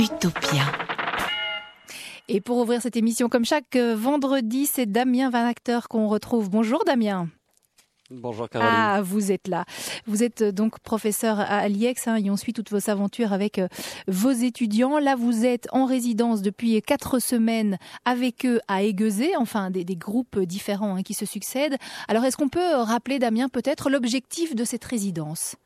Utopia. Et pour ouvrir cette émission, comme chaque euh, vendredi, c'est Damien Van Acteur qu'on retrouve. Bonjour Damien. Bonjour Caroline. Ah, vous êtes là. Vous êtes euh, donc professeur à l'IEX hein, et on suit toutes vos aventures avec euh, vos étudiants. Là, vous êtes en résidence depuis quatre semaines avec eux à Aiguezé, enfin des, des groupes différents hein, qui se succèdent. Alors, est-ce qu'on peut rappeler, Damien, peut-être l'objectif de cette résidence?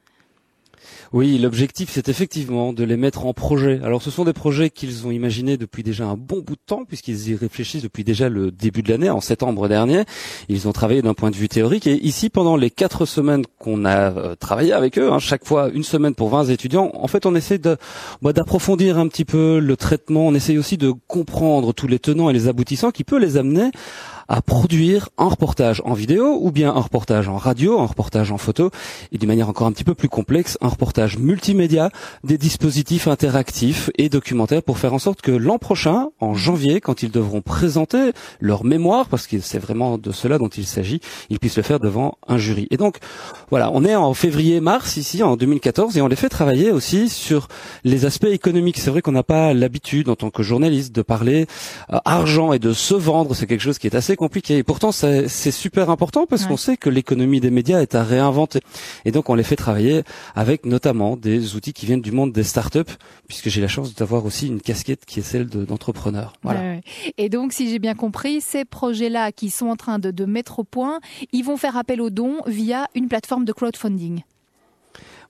Oui, l'objectif, c'est effectivement de les mettre en projet. Alors, ce sont des projets qu'ils ont imaginés depuis déjà un bon bout de temps, puisqu'ils y réfléchissent depuis déjà le début de l'année, en septembre dernier. Ils ont travaillé d'un point de vue théorique. Et ici, pendant les quatre semaines qu'on a euh, travaillé avec eux, hein, chaque fois une semaine pour 20 étudiants, en fait, on essaie de bah, d'approfondir un petit peu le traitement. On essaie aussi de comprendre tous les tenants et les aboutissants qui peuvent les amener à produire un reportage en vidéo ou bien un reportage en radio, un reportage en photo et d'une manière encore un petit peu plus complexe, un reportage multimédia, des dispositifs interactifs et documentaires pour faire en sorte que l'an prochain, en janvier, quand ils devront présenter leur mémoire, parce que c'est vraiment de cela dont il s'agit, ils puissent le faire devant un jury. Et donc, voilà, on est en février-mars ici, en 2014, et on les fait travailler aussi sur les aspects économiques. C'est vrai qu'on n'a pas l'habitude, en tant que journaliste, de parler euh, argent et de se vendre. C'est quelque chose qui est assez compliqué. Et pourtant, c'est super important parce qu'on sait que l'économie des médias est à réinventer. Et donc, on les fait travailler avec notamment des outils qui viennent du monde des startups, puisque j'ai la chance d'avoir aussi une casquette qui est celle d'entrepreneur. voilà. Et donc, si j'ai bien compris, ces projets-là qui sont en train de, de mettre au point, ils vont faire appel aux dons via une plateforme de crowdfunding.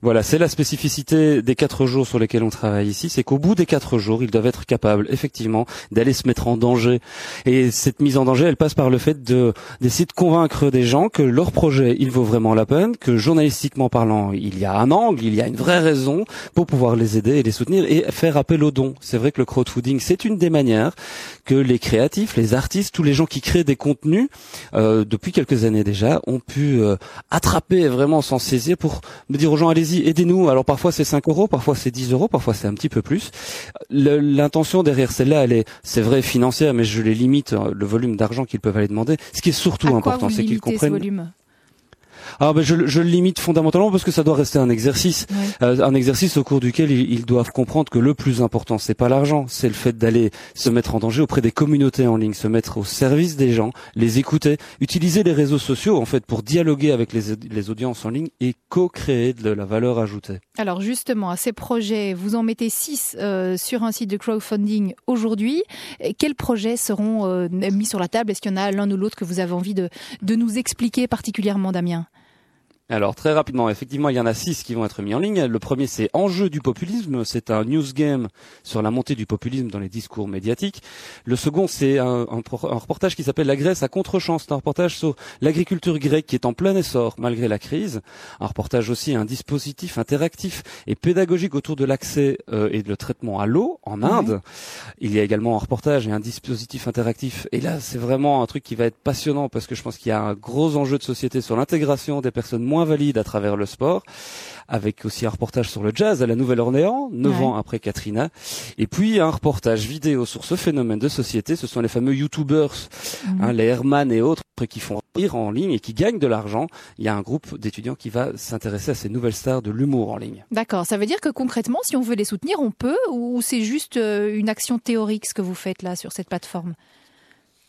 Voilà, c'est la spécificité des quatre jours sur lesquels on travaille ici, c'est qu'au bout des quatre jours, ils doivent être capables, effectivement, d'aller se mettre en danger. Et cette mise en danger, elle passe par le fait de d'essayer de convaincre des gens que leur projet, il vaut vraiment la peine, que journalistiquement parlant, il y a un angle, il y a une vraie raison pour pouvoir les aider et les soutenir et faire appel aux dons. C'est vrai que le crowdfunding, c'est une des manières que les créatifs, les artistes, tous les gens qui créent des contenus, euh, depuis quelques années déjà, ont pu euh, attraper et vraiment s'en saisir pour me dire aux gens, aidez-nous. Alors parfois c'est 5 euros, parfois c'est 10 euros, parfois c'est un petit peu plus. L'intention derrière celle-là, elle est, c'est vrai, financière, mais je les limite euh, le volume d'argent qu'ils peuvent aller demander. Ce qui est surtout important, c'est qu'ils comprennent. Ah ben je, je, le limite fondamentalement parce que ça doit rester un exercice, euh, un exercice au cours duquel ils, doivent comprendre que le plus important c'est pas l'argent, c'est le fait d'aller se mettre en danger auprès des communautés en ligne, se mettre au service des gens, les écouter, utiliser les réseaux sociaux en fait pour dialoguer avec les, les audiences en ligne et co-créer de la valeur ajoutée. Alors justement, à ces projets, vous en mettez six euh, sur un site de crowdfunding aujourd'hui. Quels projets seront euh, mis sur la table? Est-ce qu'il y en a l'un ou l'autre que vous avez envie de, de nous expliquer particulièrement, Damien? Alors très rapidement, effectivement, il y en a six qui vont être mis en ligne. Le premier, c'est Enjeu du populisme. C'est un news game sur la montée du populisme dans les discours médiatiques. Le second, c'est un, un, reportage qui s'appelle La Grèce à contre-chance. C'est un reportage sur l'agriculture grecque qui est en plein essor malgré la crise. Un reportage aussi, un dispositif interactif et pédagogique autour de l'accès euh, et le traitement à l'eau en Inde. Il y a également un reportage et un dispositif interactif. Et là, c'est vraiment un truc qui va être passionnant parce que je pense qu'il y a un gros enjeu de société sur l'intégration des personnes moins valide à travers le sport, avec aussi un reportage sur le jazz à la Nouvelle-Orléans, neuf ans après Katrina, et puis un reportage vidéo sur ce phénomène de société. Ce sont les fameux YouTubers, mhm. hein, les Herman et autres qui font rire en ligne et qui gagnent de l'argent. Il y a un groupe d'étudiants qui va s'intéresser à ces nouvelles stars de l'humour en ligne. D'accord. Ça veut dire que concrètement, si on veut les soutenir, on peut, ou c'est juste euh, une action théorique ce que vous faites là sur cette plateforme?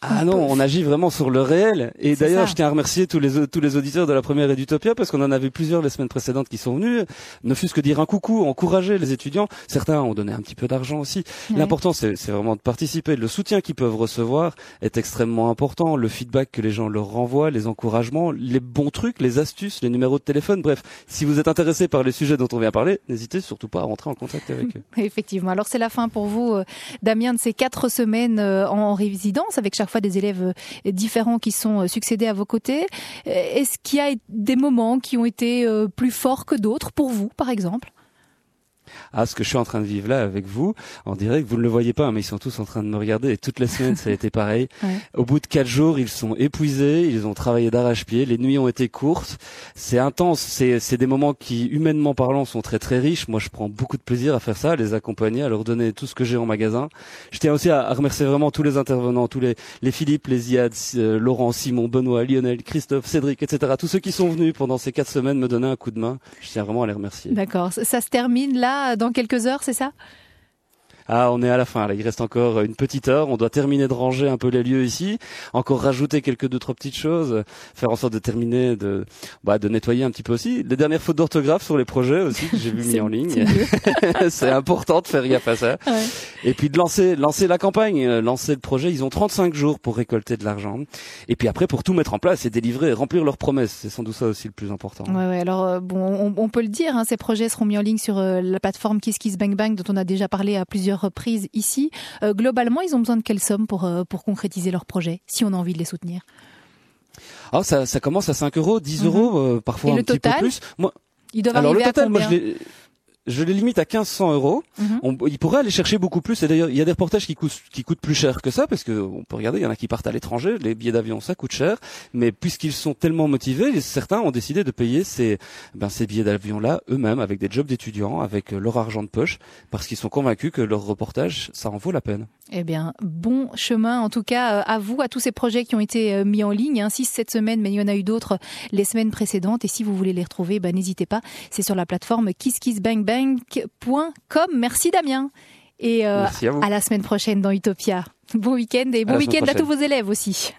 Ah non, on agit vraiment sur le réel. Et d'ailleurs, je tiens à remercier tous les tous les auditeurs de la première Edutopia parce qu'on en avait plusieurs les semaines précédentes qui sont venus, ne fût-ce que dire un coucou, encourager les étudiants. Certains ont donné un petit peu d'argent aussi. L'important, c'est vraiment de participer. Le soutien qu'ils peuvent recevoir est extrêmement important. Le feedback que les gens leur renvoient, les encouragements, les bons trucs, les astuces, les numéros de téléphone. Bref, si vous êtes intéressé par les sujets dont on vient parler, n'hésitez surtout pas à rentrer en contact avec eux. Effectivement. Alors c'est la fin pour vous, euh, Damien, de ces quatre semaines euh, en résidence avec chaque fois des élèves euh, différents qui sont euh, succédés à vos côtés. Est-ce qu'il y a des moments qui ont été plus forts que d'autres pour vous, par exemple? À ce que je suis en train de vivre là avec vous en direct. Vous ne le voyez pas, mais ils sont tous en train de me regarder et toutes les semaines ça a été pareil. Au bout de quatre jours, ils sont épuisés, ils ont travaillé d'arrache-pied, les nuits ont été courtes, c'est intense, c'est, c'est des moments qui humainement parlant sont très très riches. Moi, je prends beaucoup de plaisir à faire ça, à les accompagner, à leur donner tout ce que j'ai en magasin. Je tiens aussi à, remercier vraiment tous les intervenants, tous les, les Philippe, les Ziad, euh, Laurent, Simon, Benoît, Lionel, Christophe, Cédric, etc. Tous ceux qui sont venus pendant ces quatre semaines me donner un coup de main. Je tiens vraiment à les remercier. D'accord. Ça se termine là dans quelques heures, c'est ça? Ah, on est à la fin. Là, il reste encore une petite heure. On doit terminer de ranger un peu les lieux ici, encore rajouter quelques deux trois petites choses, faire en sorte de terminer de bah, de nettoyer un petit peu aussi. Les dernières fautes d'orthographe sur les projets aussi que j'ai vu mis en ligne. C'est important de faire gaffe à ça. Ouais. Et puis de lancer lancer la campagne, euh, lancer le projet. Ils ont 35 jours pour récolter de l'argent. Et puis après pour tout mettre en place et délivrer, remplir leurs promesses. C'est sans doute ça aussi le plus important. Ouais, ouais. Alors euh, bon, on, on, peut le dire. Hein, ces projets seront mis en ligne sur euh, la plateforme Kiss Kiss Bang Bang dont on a déjà parlé à plusieurs reprises ici. Euh, globalement, ils ont besoin de quelle somme pour, euh, pour concrétiser leur projet, si on a envie de les soutenir? Ah, ça, ça commence à 5 euros, 10 mhm. euros, euh, parfois un petit peu plus. Moi, ils doivent alors, arriver le total, à combien moi, je les limite à 1500 euros. Mhm. On, il pourrait aller chercher beaucoup plus. Et d'ailleurs, il y a des reportages qui coûtent, qui coûtent plus cher que ça, parce que on peut regarder, il y en a qui partent à l'étranger. Les billets d'avion, ça coûte cher. Mais puisqu'ils sont tellement motivés, certains ont décidé de payer ces, ben, ces billets d'avion-là eux-mêmes, avec des jobs d'étudiants, avec euh, leur argent de poche, parce qu'ils sont convaincus que leur reportage, ça en vaut la peine. Eh bien, bon chemin en tout cas euh, à vous, à tous ces projets qui ont été euh, mis en ligne, hein, 6 cette semaine, mais il y en a eu d'autres les semaines précédentes. Et si vous voulez les retrouver, ben, n'hésitez pas. C'est sur la plateforme kisskissbangbang.com Merci Damien. Et euh, à, la semaine prochaine dans Utopia. Bon week-end et bon week-end à tous vos élèves aussi.